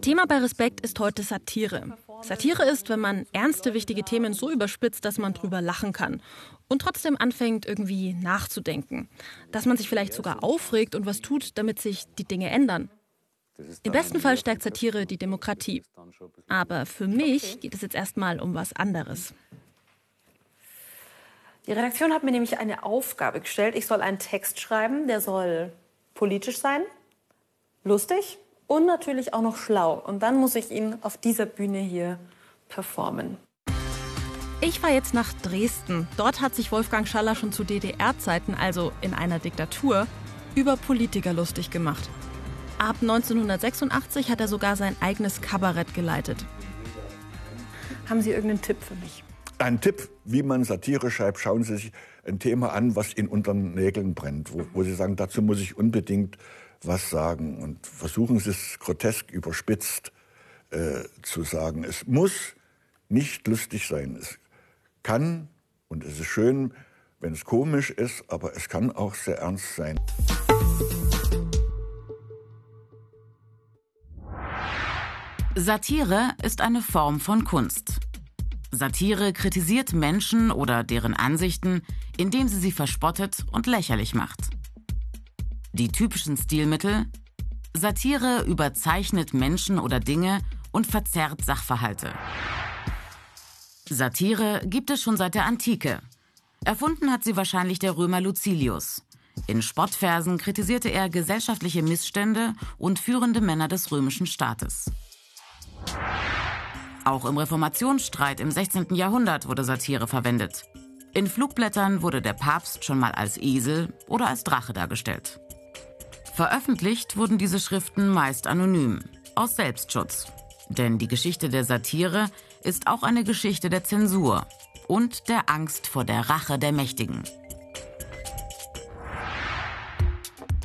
Thema bei Respekt ist heute Satire. Satire ist, wenn man ernste, wichtige Themen so überspitzt, dass man drüber lachen kann und trotzdem anfängt, irgendwie nachzudenken. Dass man sich vielleicht sogar aufregt und was tut, damit sich die Dinge ändern. Im besten Fall stärkt Satire die Demokratie. Aber für mich geht es jetzt erstmal um was anderes. Die Redaktion hat mir nämlich eine Aufgabe gestellt. Ich soll einen Text schreiben, der soll politisch sein, lustig und natürlich auch noch schlau. Und dann muss ich ihn auf dieser Bühne hier performen. Ich fahre jetzt nach Dresden. Dort hat sich Wolfgang Schaller schon zu DDR-Zeiten, also in einer Diktatur, über Politiker lustig gemacht. Ab 1986 hat er sogar sein eigenes Kabarett geleitet. Haben Sie irgendeinen Tipp für mich? Ein Tipp, wie man Satire schreibt, schauen Sie sich ein Thema an, was in unseren Nägeln brennt, wo, wo Sie sagen, dazu muss ich unbedingt was sagen. Und versuchen Sie es grotesk überspitzt äh, zu sagen. Es muss nicht lustig sein. Es kann, und es ist schön, wenn es komisch ist, aber es kann auch sehr ernst sein. Satire ist eine Form von Kunst. Satire kritisiert Menschen oder deren Ansichten, indem sie sie verspottet und lächerlich macht. Die typischen Stilmittel Satire überzeichnet Menschen oder Dinge und verzerrt Sachverhalte. Satire gibt es schon seit der Antike. Erfunden hat sie wahrscheinlich der Römer Lucilius. In Spottversen kritisierte er gesellschaftliche Missstände und führende Männer des römischen Staates. Auch im Reformationsstreit im 16. Jahrhundert wurde Satire verwendet. In Flugblättern wurde der Papst schon mal als Esel oder als Drache dargestellt. Veröffentlicht wurden diese Schriften meist anonym, aus Selbstschutz. Denn die Geschichte der Satire ist auch eine Geschichte der Zensur und der Angst vor der Rache der Mächtigen.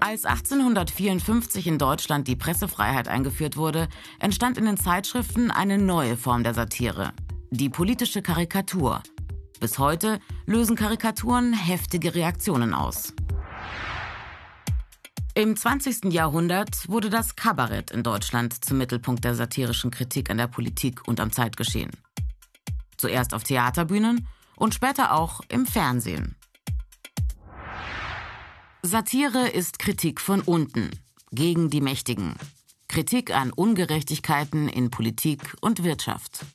Als 1854 in Deutschland die Pressefreiheit eingeführt wurde, entstand in den Zeitschriften eine neue Form der Satire, die politische Karikatur. Bis heute lösen Karikaturen heftige Reaktionen aus. Im 20. Jahrhundert wurde das Kabarett in Deutschland zum Mittelpunkt der satirischen Kritik an der Politik und am Zeitgeschehen. Zuerst auf Theaterbühnen und später auch im Fernsehen. Satire ist Kritik von unten, gegen die Mächtigen. Kritik an Ungerechtigkeiten in Politik und Wirtschaft.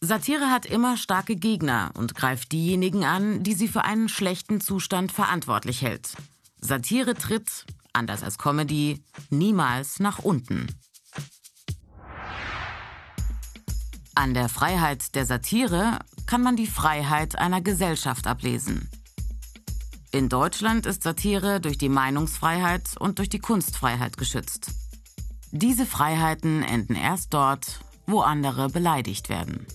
Satire hat immer starke Gegner und greift diejenigen an, die sie für einen schlechten Zustand verantwortlich hält. Satire tritt, anders als Comedy, niemals nach unten. An der Freiheit der Satire kann man die Freiheit einer Gesellschaft ablesen. In Deutschland ist Satire durch die Meinungsfreiheit und durch die Kunstfreiheit geschützt. Diese Freiheiten enden erst dort, wo andere beleidigt werden.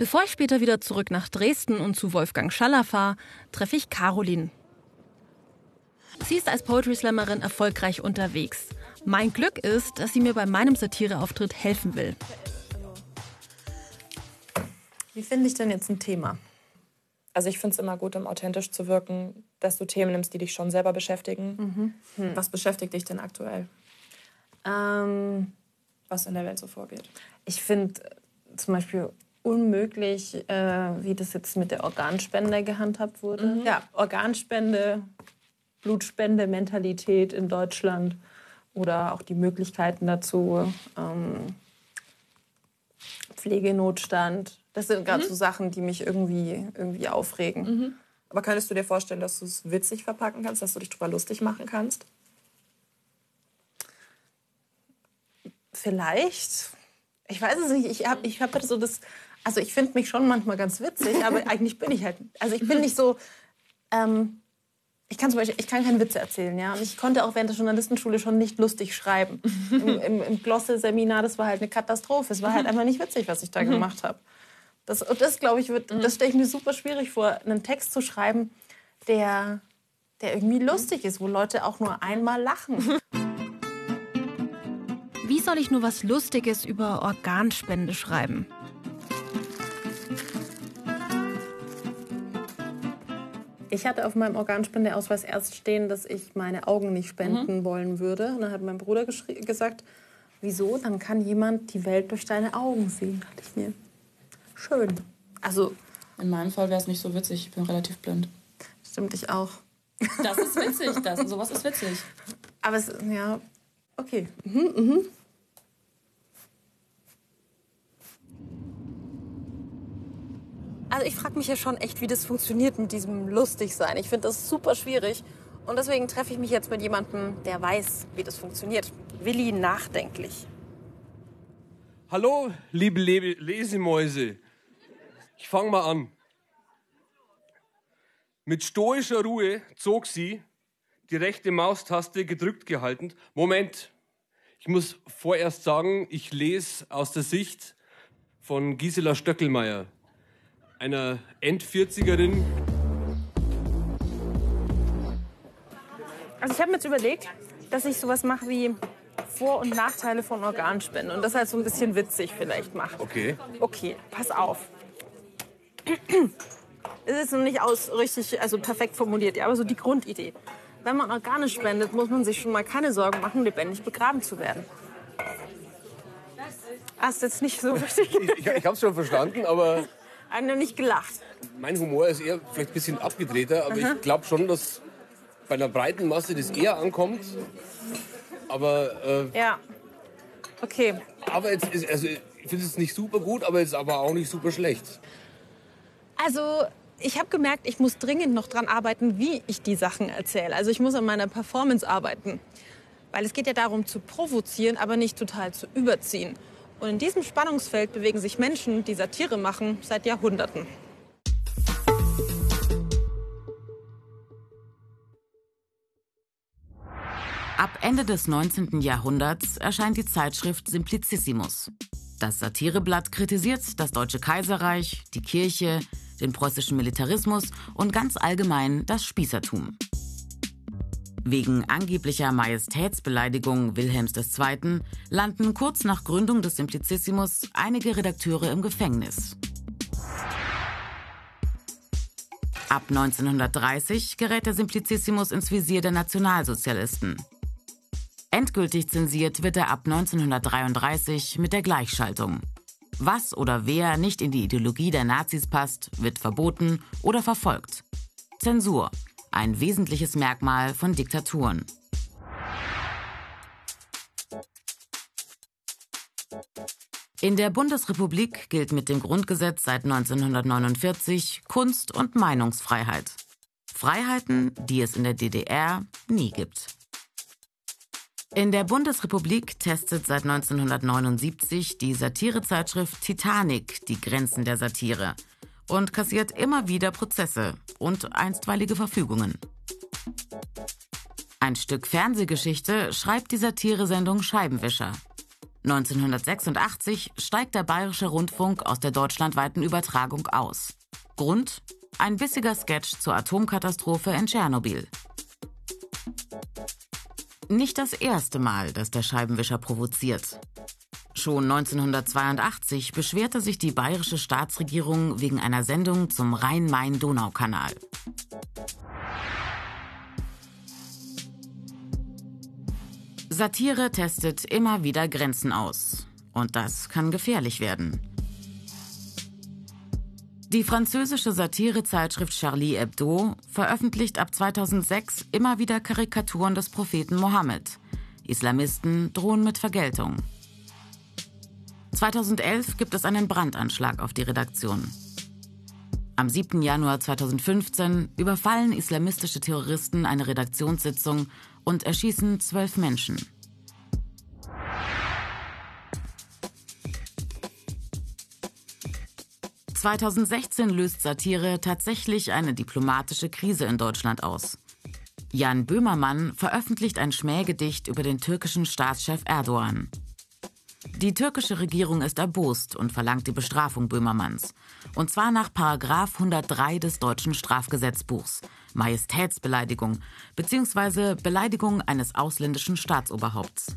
Bevor ich später wieder zurück nach Dresden und zu Wolfgang Schaller fahre, treffe ich Caroline. Sie ist als Poetry Slammerin erfolgreich unterwegs. Mein Glück ist, dass sie mir bei meinem Satireauftritt helfen will. Wie finde ich denn jetzt ein Thema? Also ich finde es immer gut, um authentisch zu wirken, dass du Themen nimmst, die dich schon selber beschäftigen. Mhm. Hm. Was beschäftigt dich denn aktuell? Ähm, was in der Welt so vorgeht? Ich finde äh, zum Beispiel unmöglich, äh, wie das jetzt mit der Organspende gehandhabt wurde. Mhm. Ja, Organspende, Blutspende, Mentalität in Deutschland oder auch die Möglichkeiten dazu. Ähm, Pflegenotstand, das sind gerade mhm. so Sachen, die mich irgendwie, irgendwie aufregen. Mhm. Aber könntest du dir vorstellen, dass du es witzig verpacken kannst, dass du dich drüber lustig machen kannst? Vielleicht. Ich weiß es nicht. Ich habe ich hab halt so das. Also, ich finde mich schon manchmal ganz witzig, aber eigentlich bin ich halt. Also, ich bin nicht so. Ähm, ich kann zum Beispiel, ich kann keine Witze erzählen, ja. Und ich konnte auch während der Journalistenschule schon nicht lustig schreiben. Im, im, im Glosse-Seminar, das war halt eine Katastrophe. Es war halt einfach nicht witzig, was ich da gemacht habe. Das, und das, glaube ich, wird, mhm. das stelle ich mir super schwierig vor, einen Text zu schreiben, der, der irgendwie lustig ist, wo Leute auch nur einmal lachen. Wie soll ich nur was Lustiges über Organspende schreiben? Ich hatte auf meinem Organspendeausweis erst stehen, dass ich meine Augen nicht spenden mhm. wollen würde. Und dann hat mein Bruder gesagt, wieso? Dann kann jemand die Welt durch deine Augen sehen. Da dachte ich mir, schön. Also in meinem Fall wäre es nicht so witzig. Ich bin relativ blind. Stimmt, ich auch. Das ist witzig. Das, sowas ist witzig. Aber es, ja, okay. Mhm, mhm. Also ich frage mich ja schon echt, wie das funktioniert mit diesem Lustigsein. Ich finde das super schwierig. Und deswegen treffe ich mich jetzt mit jemandem, der weiß, wie das funktioniert. Willi nachdenklich. Hallo, liebe Le Lesemäuse. Ich fange mal an. Mit stoischer Ruhe zog sie, die rechte Maustaste gedrückt gehalten. Moment, ich muss vorerst sagen, ich lese aus der Sicht von Gisela Stöckelmeier einer End-40erin. Also ich habe mir jetzt überlegt, dass ich sowas mache wie Vor- und Nachteile von Organspenden und das halt so ein bisschen witzig vielleicht mache. Okay. Okay, pass auf. Es ist noch nicht aus richtig, also perfekt formuliert, ja, aber so die Grundidee. Wenn man Organe spendet, muss man sich schon mal keine Sorgen machen, lebendig begraben zu werden. Hast jetzt nicht so richtig. ich ich habe es schon verstanden, aber haben nicht gelacht. Mein Humor ist eher vielleicht ein bisschen abgedrehter, aber Aha. ich glaube schon, dass bei einer breiten Masse das eher ankommt. Aber. Äh, ja. Okay. Aber jetzt ist, also ich finde es nicht super gut, aber jetzt aber auch nicht super schlecht. Also ich habe gemerkt, ich muss dringend noch dran arbeiten, wie ich die Sachen erzähle. Also ich muss an meiner Performance arbeiten. Weil es geht ja darum zu provozieren, aber nicht total zu überziehen. Und in diesem Spannungsfeld bewegen sich Menschen, die Satire machen, seit Jahrhunderten. Ab Ende des 19. Jahrhunderts erscheint die Zeitschrift Simplicissimus. Das Satireblatt kritisiert das Deutsche Kaiserreich, die Kirche, den preußischen Militarismus und ganz allgemein das Spießertum. Wegen angeblicher Majestätsbeleidigung Wilhelms II. landen kurz nach Gründung des Simplicissimus einige Redakteure im Gefängnis. Ab 1930 gerät der Simplicissimus ins Visier der Nationalsozialisten. Endgültig zensiert wird er ab 1933 mit der Gleichschaltung. Was oder wer nicht in die Ideologie der Nazis passt, wird verboten oder verfolgt. Zensur ein wesentliches Merkmal von Diktaturen. In der Bundesrepublik gilt mit dem Grundgesetz seit 1949 Kunst- und Meinungsfreiheit. Freiheiten, die es in der DDR nie gibt. In der Bundesrepublik testet seit 1979 die Satirezeitschrift Titanic die Grenzen der Satire und kassiert immer wieder Prozesse und einstweilige Verfügungen. Ein Stück Fernsehgeschichte schreibt die Satiresendung Scheibenwischer. 1986 steigt der Bayerische Rundfunk aus der deutschlandweiten Übertragung aus. Grund? Ein bissiger Sketch zur Atomkatastrophe in Tschernobyl. Nicht das erste Mal, dass der Scheibenwischer provoziert. Schon 1982 beschwerte sich die bayerische Staatsregierung wegen einer Sendung zum Rhein-Main-Donau-Kanal. Satire testet immer wieder Grenzen aus. Und das kann gefährlich werden. Die französische Satirezeitschrift Charlie Hebdo veröffentlicht ab 2006 immer wieder Karikaturen des Propheten Mohammed. Islamisten drohen mit Vergeltung. 2011 gibt es einen Brandanschlag auf die Redaktion. Am 7. Januar 2015 überfallen islamistische Terroristen eine Redaktionssitzung und erschießen zwölf Menschen. »2016 löst Satire tatsächlich eine diplomatische Krise in Deutschland aus. Jan Böhmermann veröffentlicht ein Schmähgedicht über den türkischen Staatschef Erdogan. Die türkische Regierung ist erbost und verlangt die Bestrafung Böhmermanns. Und zwar nach Paragraf 103 des deutschen Strafgesetzbuchs. Majestätsbeleidigung bzw. Beleidigung eines ausländischen Staatsoberhaupts.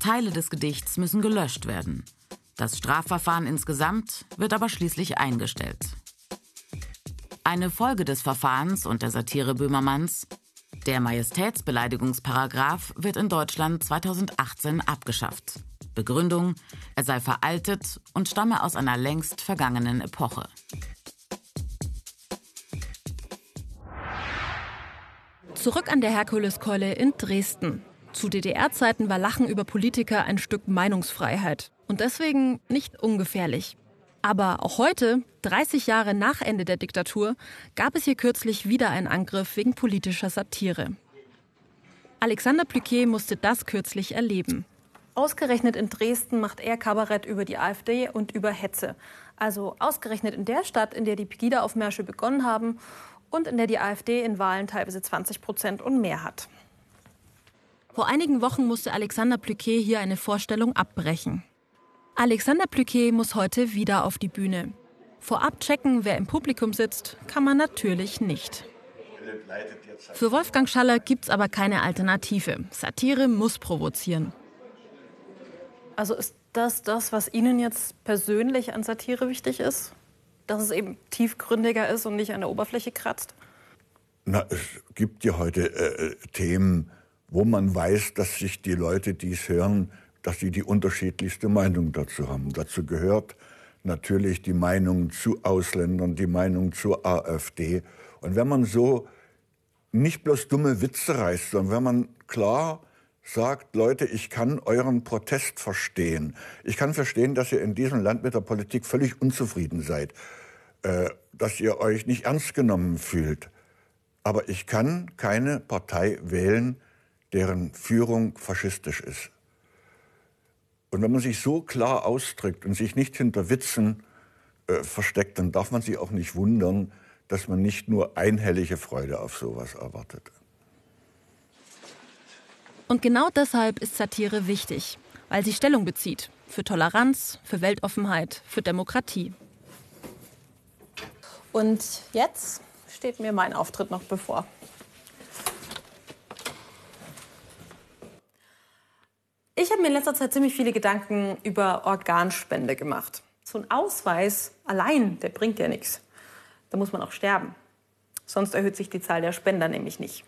Teile des Gedichts müssen gelöscht werden. Das Strafverfahren insgesamt wird aber schließlich eingestellt. Eine Folge des Verfahrens und der Satire Böhmermanns, der Majestätsbeleidigungsparagraf wird in Deutschland 2018 abgeschafft. Begründung, er sei veraltet und stamme aus einer längst vergangenen Epoche. Zurück an der Herkuleskeule in Dresden. Zu DDR-Zeiten war Lachen über Politiker ein Stück Meinungsfreiheit und deswegen nicht ungefährlich. Aber auch heute, 30 Jahre nach Ende der Diktatur, gab es hier kürzlich wieder einen Angriff wegen politischer Satire. Alexander Plüquet musste das kürzlich erleben. Ausgerechnet in Dresden macht er Kabarett über die AfD und über Hetze. Also ausgerechnet in der Stadt, in der die Pegida-Aufmärsche begonnen haben und in der die AfD in Wahlen teilweise 20 Prozent und mehr hat. Vor einigen Wochen musste Alexander Plüquet hier eine Vorstellung abbrechen. Alexander Plüquet muss heute wieder auf die Bühne. Vorab checken, wer im Publikum sitzt, kann man natürlich nicht. Für Wolfgang Schaller gibt es aber keine Alternative. Satire muss provozieren. Also ist das das, was Ihnen jetzt persönlich an Satire wichtig ist? Dass es eben tiefgründiger ist und nicht an der Oberfläche kratzt? Na, es gibt ja heute äh, Themen, wo man weiß, dass sich die Leute, die es hören, dass sie die unterschiedlichste Meinung dazu haben. Dazu gehört natürlich die Meinung zu Ausländern, die Meinung zur AfD. Und wenn man so nicht bloß dumme Witze reißt, sondern wenn man klar sagt, Leute, ich kann euren Protest verstehen. Ich kann verstehen, dass ihr in diesem Land mit der Politik völlig unzufrieden seid, äh, dass ihr euch nicht ernst genommen fühlt. Aber ich kann keine Partei wählen, deren Führung faschistisch ist. Und wenn man sich so klar ausdrückt und sich nicht hinter Witzen äh, versteckt, dann darf man sich auch nicht wundern, dass man nicht nur einhellige Freude auf sowas erwartet. Und genau deshalb ist Satire wichtig, weil sie Stellung bezieht für Toleranz, für Weltoffenheit, für Demokratie. Und jetzt steht mir mein Auftritt noch bevor. Habe mir in letzter Zeit ziemlich viele Gedanken über Organspende gemacht. So ein Ausweis allein, der bringt ja nichts. Da muss man auch sterben. Sonst erhöht sich die Zahl der Spender nämlich nicht.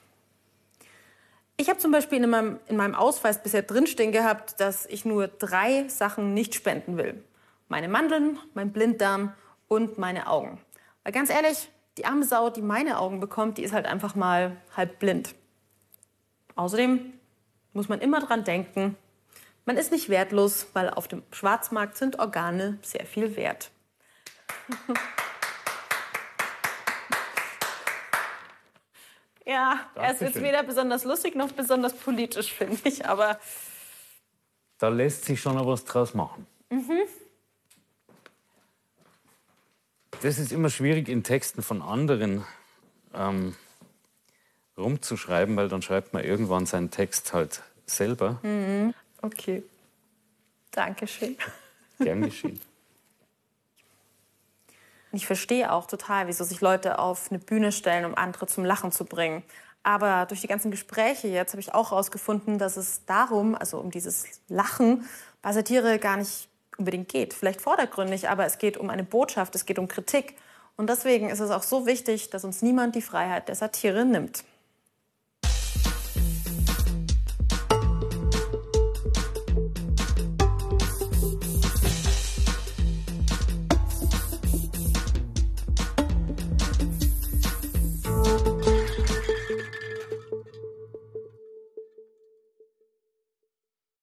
Ich habe zum Beispiel in meinem, in meinem Ausweis bisher drinstehen gehabt, dass ich nur drei Sachen nicht spenden will. Meine Mandeln, mein Blinddarm und meine Augen. Weil ganz ehrlich, die arme Sau, die meine Augen bekommt, die ist halt einfach mal halb blind. Außerdem muss man immer dran denken, man ist nicht wertlos, weil auf dem Schwarzmarkt sind Organe sehr viel wert. ja, er ist jetzt weder besonders lustig noch besonders politisch, finde ich, aber. Da lässt sich schon noch was draus machen. Mhm. Das ist immer schwierig in Texten von anderen ähm, rumzuschreiben, weil dann schreibt man irgendwann seinen Text halt selber. Mhm. Okay. Dankeschön. Gern geschehen. Ich verstehe auch total, wieso sich Leute auf eine Bühne stellen, um andere zum Lachen zu bringen. Aber durch die ganzen Gespräche jetzt habe ich auch herausgefunden, dass es darum, also um dieses Lachen, bei Satire gar nicht unbedingt geht. Vielleicht vordergründig, aber es geht um eine Botschaft, es geht um Kritik. Und deswegen ist es auch so wichtig, dass uns niemand die Freiheit der Satire nimmt.